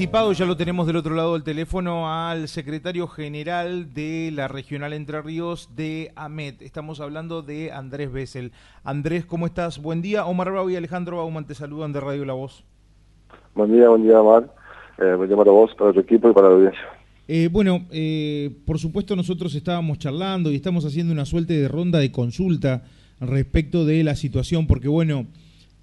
ya lo tenemos del otro lado del teléfono al secretario general de la Regional Entre Ríos de AMET. Estamos hablando de Andrés Bessel. Andrés, ¿cómo estás? Buen día. Omar Bravo y Alejandro Bauman te saludan de Radio La Voz. Buen día, buen día, Omar. Eh, buen día para vos, para tu equipo y para la audiencia. Eh, bueno, eh, por supuesto nosotros estábamos charlando y estamos haciendo una suerte de ronda de consulta respecto de la situación, porque bueno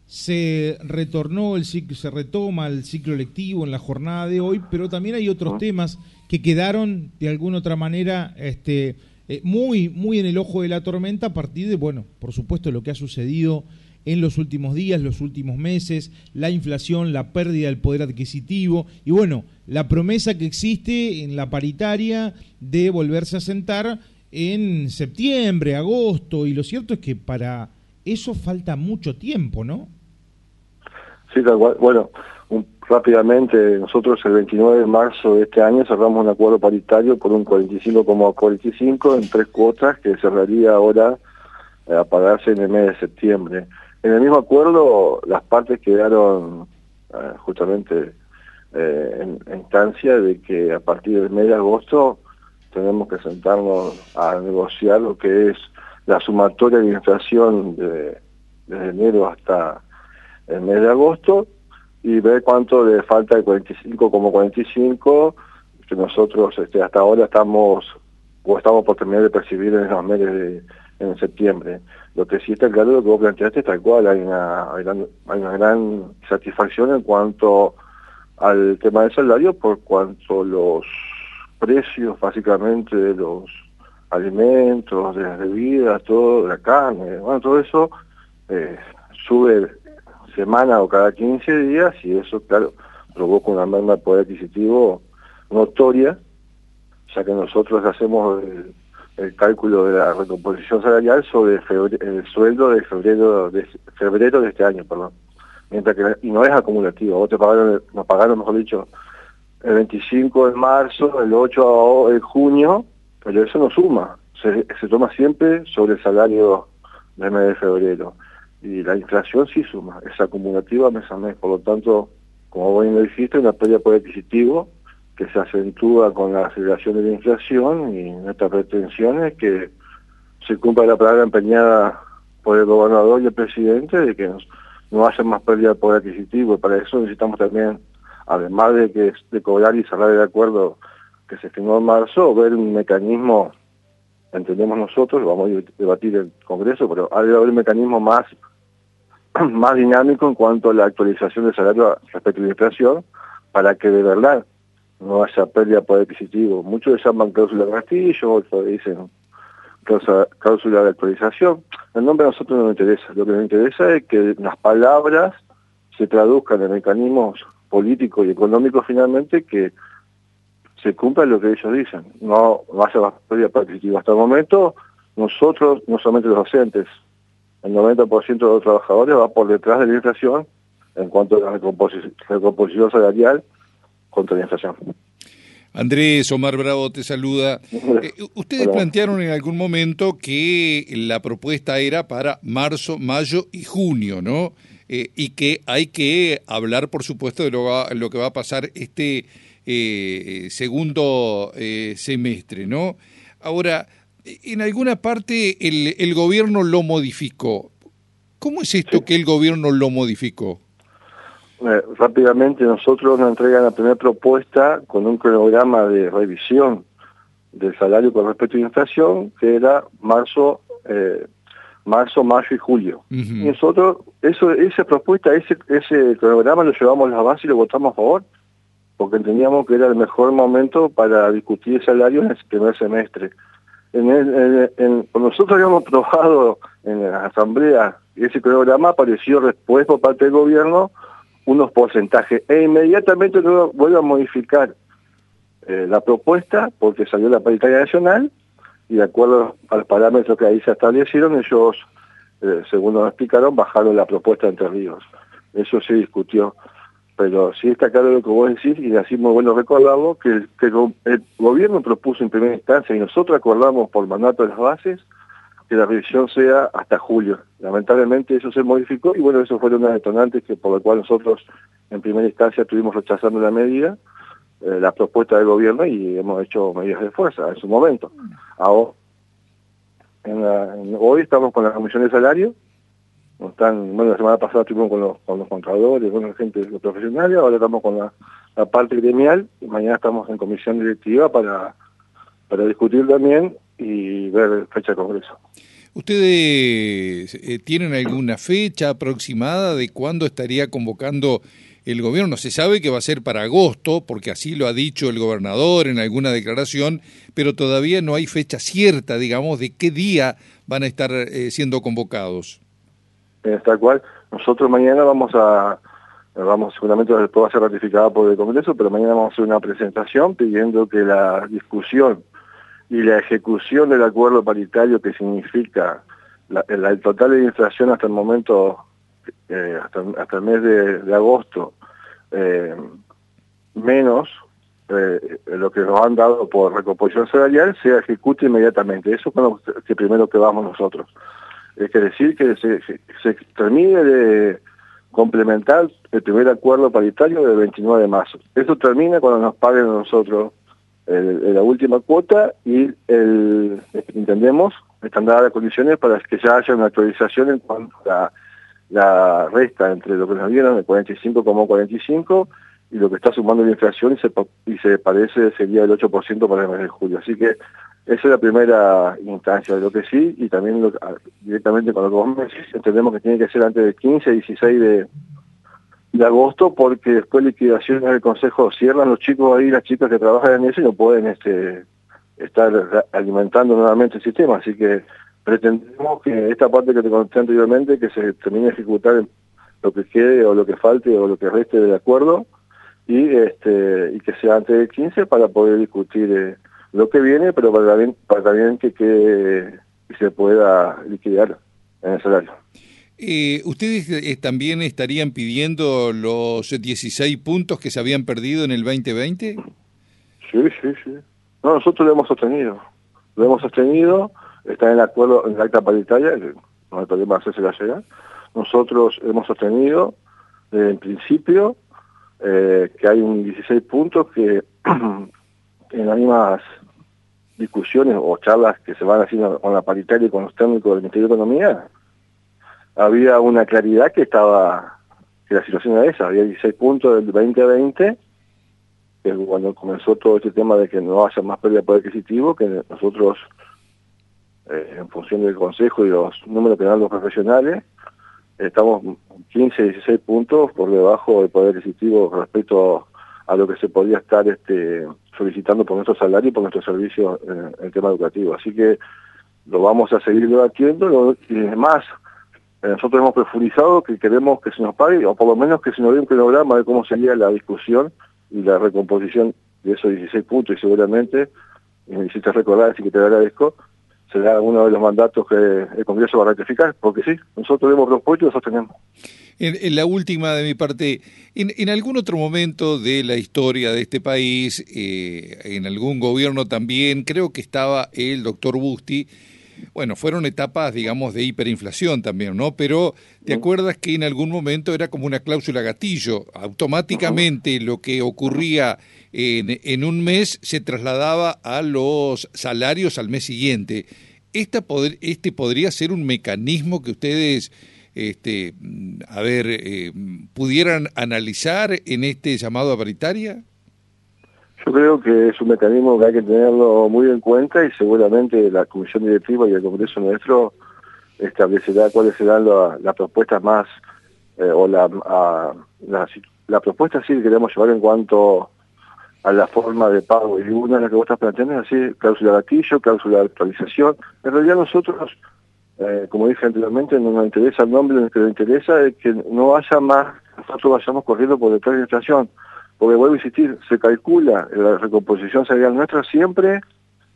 se retornó el ciclo, se retoma el ciclo lectivo en la jornada de hoy, pero también hay otros temas que quedaron de alguna otra manera este, eh, muy, muy en el ojo de la tormenta a partir de, bueno, por supuesto lo que ha sucedido en los últimos días, los últimos meses, la inflación, la pérdida del poder adquisitivo y bueno, la promesa que existe en la paritaria de volverse a sentar en septiembre, agosto, y lo cierto es que para eso falta mucho tiempo, ¿no? Bueno, rápidamente, nosotros el 29 de marzo de este año cerramos un acuerdo paritario por un 45,45 en tres cuotas que cerraría ahora eh, a pagarse en el mes de septiembre. En el mismo acuerdo, las partes quedaron eh, justamente eh, en, instancia de que a partir del mes de agosto tenemos que sentarnos a negociar lo que es la sumatoria de inflación de, desde enero hasta el mes de agosto y ver cuánto le falta el 45 como 45 que nosotros este, hasta ahora estamos o estamos por terminar de percibir en los meses de en septiembre. Lo que sí está claro, lo que vos planteaste tal cual, hay una, hay una gran satisfacción en cuanto al tema del salario por cuanto los precios básicamente de los alimentos, de las bebidas, todo, la carne, bueno, todo eso eh, sube semana o cada 15 días y eso, claro, provoca una merma de poder adquisitivo notoria, ya que nosotros hacemos el, cálculo de la recomposición salarial sobre el sueldo de febrero de febrero de este año, perdón. Mientras que y no es acumulativo, vos te pagaron, nos pagaron, mejor dicho, el 25 de marzo, el 8 de junio, pero eso no suma, se, se toma siempre sobre el salario del mes de febrero y la inflación sí suma, es acumulativa mes a mes, por lo tanto, como vos bien lo dijiste, una pérdida por adquisitivo que se acentúa con la aceleración de la inflación y nuestra pretensión es que se cumpla la palabra empeñada por el gobernador y el presidente de que no haya más pérdida de poder adquisitivo. Y para eso necesitamos también, además de que de cobrar y cerrar el acuerdo que se firmó en marzo, ver un mecanismo, entendemos nosotros, lo vamos a debatir el Congreso, pero ha de haber un mecanismo más más dinámico en cuanto a la actualización del salario respecto a la inflación, para que de verdad no haya pérdida de poder adquisitivo. Muchos llaman cláusula de castillo, otros dicen cláusula de actualización. El nombre a nosotros no nos interesa. Lo que nos interesa es que las palabras se traduzcan en mecanismos políticos y económicos finalmente que se cumpla lo que ellos dicen. No, haya pérdida de poder adquisitivo. Hasta el momento, nosotros, no solamente los docentes, el 90% de los trabajadores va por detrás de la inflación en cuanto a la recomposición, salarial contra la inflación. Andrés, Omar Bravo te saluda. Eh, ustedes plantearon en algún momento que la propuesta era para marzo, mayo y junio, ¿no? Eh, y que hay que hablar, por supuesto, de lo, lo que va a pasar este eh, segundo semestre, ¿no? Ahora, en alguna parte el, el gobierno lo modificó. ¿Cómo es esto que el gobierno lo modificó? Eh, rápidamente nosotros nos entregan la primera propuesta con un cronograma de revisión del salario con respecto a la inflación, que era marzo, eh, marzo, mayo y julio. Y nosotros, eso, esa propuesta, ese, ese cronograma lo llevamos a la base y lo votamos a favor, porque entendíamos que era el mejor momento para discutir el salario en el primer semestre. En, nosotros habíamos aprobado en la asamblea ese programa apareció después por parte del gobierno unos porcentajes e inmediatamente luego vuelve a modificar eh, la propuesta porque salió la paritaria nacional y de acuerdo a los parámetros que ahí se establecieron ellos eh, según nos explicaron bajaron la propuesta entre ríos. Eso se discutió pero sí está claro lo que vos decís y así muy bueno recordarlo, que, el gobierno propuso en primera instancia y nosotros acordamos por mandato de las bases que la revisión sea hasta julio. Lamentablemente eso se modificó y bueno, eso fueron unas detonantes que por lo cual nosotros en primera instancia estuvimos rechazando la medida, eh, la propuesta del gobierno y hemos hecho medidas de fuerza en su momento. Ahora, hoy estamos con la comisión de salario, están, bueno, la semana pasada estuvimos con los, con los contadores, con la gente los profesionales, ahora estamos con la, parte gremial y mañana estamos en comisión directiva para, para discutir también y ver fecha de congreso. ¿Ustedes eh, tienen alguna fecha aproximada de cuándo estaría convocando el gobierno? Se sabe que va a ser para agosto, porque así lo ha dicho el gobernador en alguna declaración, pero todavía no hay fecha cierta, digamos, de qué día van a estar eh, siendo convocados. Tal cual. Nosotros mañana vamos a, vamos seguramente después va a ser ratificada por el Congreso, pero mañana vamos a hacer una presentación pidiendo que la discusión y la ejecución del acuerdo paritario que significa el total de inflación hasta el momento, eh, hasta, el mes de, agosto, eh, menos eh, lo que nos han dado por recomposición salarial, se ejecute inmediatamente. Eso es lo que primero que vamos nosotros. Es decir, que se, termine de complementar el primer acuerdo paritario del 29 de marzo. Eso termina cuando nos paguen a nosotros la última cuota y entendemos están dadas las condiciones para que ya haya una actualización en cuanto a la, resta entre lo que nos dieron, el 45,45 y lo que está sumando la inflación y se, y se parece sería el 8% para el mes de julio. Así que esa es la primera instancia lo que sí y también directamente con lo que vos entendemos que tiene que ser antes del 15, 16 de, de agosto porque después liquidaciones del consejo cierran los chicos ahí, las chicas que trabajan en eso y no pueden este estar alimentando nuevamente el sistema, así que pretendemos que esta parte que te conté anteriormente, que se termine de ejecutar lo que quede o lo que falte o lo que reste del acuerdo y este y que sea antes del 15 para poder discutir eh, lo que viene, pero para también, para también que, que se pueda liquidar en el salario. Eh, ¿Ustedes eh, también estarían pidiendo los 16 puntos que se habían perdido en el 2020? Sí, sí, sí. No, nosotros lo hemos sostenido. Lo hemos sostenido, está en el acuerdo, en la acta paritaria, no hay problema hacerse la llegar. Nosotros hemos sostenido, eh, en principio, que hay un 16 puntos que en las mismas discusiones o charlas que se van haciendo con la paritaria y con los técnicos del Ministerio de Economía, había una claridad que estaba, que la situación era esa, había 16 puntos del 2020, que cuando comenzó todo este tema de que no haya más pérdida de poder adquisitivo, que nosotros, eh, en función del Consejo y los números que dan los profesionales, estamos 15, 16 puntos por debajo del poder adquisitivo respecto a lo que se podía estar este, solicitando por nuestro salario y por nuestros servicios en, el tema educativo. Así que lo vamos a seguir debatiendo y más eh, nosotros hemos profundizado que queremos que se nos pague, o por lo menos que se nos dé un cronograma de cómo sería la discusión y la recomposición de esos 16 puntos y seguramente, y me hiciste recordar, así que te agradezco, será uno de los mandatos que el Congreso va a ratificar, porque sí, nosotros hemos propuesto y lo sostenemos. En, la última de mi parte, en, algún otro momento de la historia de este país, eh, en algún gobierno también, creo que estaba el doctor Busti, bueno, fueron etapas, digamos, de hiperinflación también, ¿no? Pero ¿te acuerdas que en algún momento era como una cláusula gatillo? Automáticamente lo que ocurría en, en un mes se trasladaba a los salarios al mes siguiente. Esta este podría ser un mecanismo que ustedes, este, a ver, eh, pudieran analizar en este llamado a paritaria? Yo creo que es un mecanismo que hay que tenerlo muy en cuenta y seguramente la Comisión Directiva y el Congreso nuestro establecerá cuáles serán las propuestas más, eh, o la, la, propuesta sí que queremos llevar en cuanto a la forma de pago. Y una de las que vos estás planteando es así, cláusula de gatillo, cláusula de actualización. En realidad nosotros, eh, como dije anteriormente, no nos interesa el nombre, lo que nos interesa es que no haya más, nosotros vayamos corriendo por detrás de la inflación porque vuelvo a insistir, se calcula la recomposición salarial nuestra siempre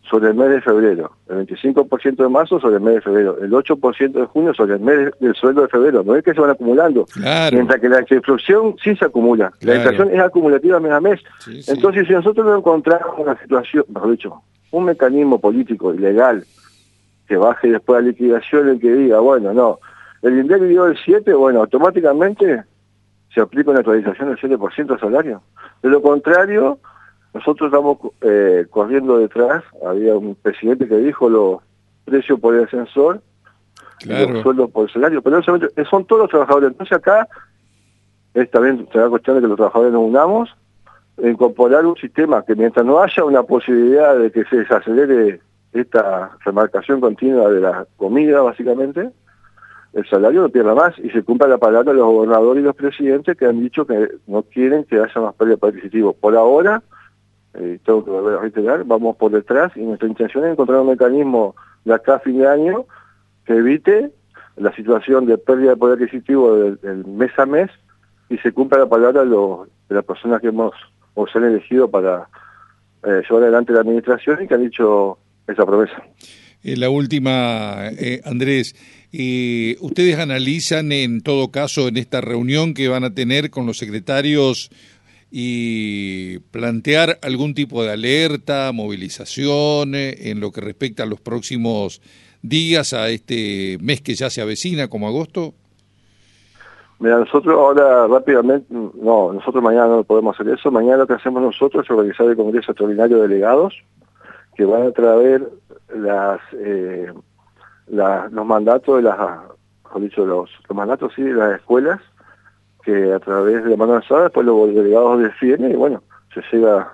sobre el mes de febrero, el 25% de marzo sobre el mes de febrero, el 8% de junio sobre el mes del sueldo de febrero, no es que se van acumulando, mientras que la inflación sí se acumula, la inflación es acumulativa mes a mes, entonces si nosotros no encontramos una situación, mejor dicho, un mecanismo político y legal que baje después la liquidación el que diga, bueno, no, el INDEC dio el 7, bueno, automáticamente se aplica una actualización del 7% de salario. De lo contrario, nosotros estamos eh, corriendo detrás, había un presidente que dijo los precios por el ascensor, los sueldos por el salario, pero son todos los trabajadores. Entonces acá es también será cuestión de que los trabajadores nos unamos, incorporar un sistema que mientras no haya una posibilidad de que se desacelere esta remarcación continua de la comida, básicamente, el salario no pierda más y se cumpla la palabra de los gobernadores y los presidentes que han dicho que no quieren que haya más pérdida adquisitivo. Por ahora, eh, tengo que volver a reiterar, vamos por detrás y nuestra intención es encontrar un mecanismo de acá a fin de año que evite la situación de pérdida de poder adquisitivo del, mes a mes y se cumpla la palabra de, las personas que hemos o se han elegido para eh, llevar adelante la administración y que han dicho esa promesa. Eh, la última, eh, Andrés, eh, ustedes analizan en todo caso en esta reunión que van a tener con los secretarios y plantear algún tipo de alerta, movilización en lo que respecta a los próximos días, a este mes que ya se avecina como agosto? Mira, nosotros ahora rápidamente, no, nosotros mañana no podemos hacer eso, mañana lo que hacemos nosotros es organizar el Congreso Extraordinario de Delegados, que van a traer las, eh, los mandatos de las, dicho, los, mandatos sí de las escuelas, que a través de la mano alzada después los delegados defienden y bueno, se llega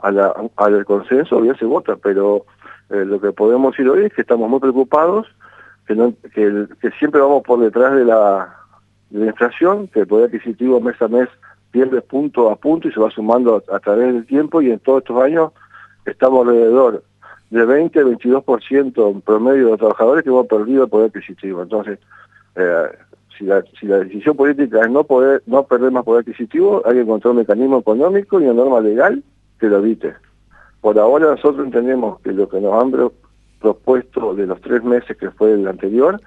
a la, al consenso, bien se vota, pero eh, lo que podemos decir hoy es que estamos muy preocupados, que, no, que, que siempre vamos por detrás de la, de la inflación, que el poder adquisitivo mes a mes pierde punto a punto y se va sumando a través del tiempo y en todos estos años estamos alrededor de 20 22% en promedio de trabajadores que hemos perdido el poder adquisitivo. Entonces, eh, si, la, si la decisión política es no poder no perder más poder adquisitivo, hay que encontrar un mecanismo económico y una norma legal que lo evite. Por ahora nosotros entendemos que lo que nos han propuesto de los tres meses que fue el anterior,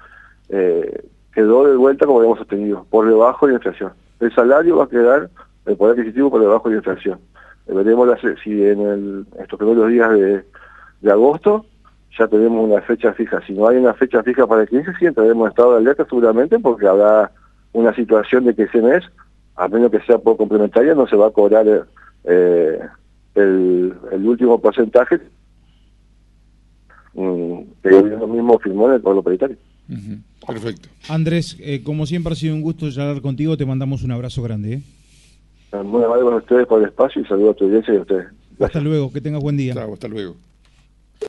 eh, quedó de vuelta como habíamos sostenido, por debajo de la inflación. El salario va a quedar, el poder adquisitivo por debajo de la inflación veremos si en estos primeros días de, agosto ya tenemos una fecha fija. Si no hay una fecha fija para el 15, sí entraremos en estado de alerta seguramente porque habrá una situación de que ese mes, a menos que sea por complementaria, no se va a cobrar eh, el, último porcentaje mm, que el gobierno mismo firmó en el pueblo paritario. Perfecto. Andrés, eh, como siempre ha sido un gusto hablar contigo, te mandamos un abrazo grande. ¿eh? Muy amable con ustedes por el espacio y saludo a tu audiencia y a ustedes. Hasta luego, que tengas buen día. hasta luego.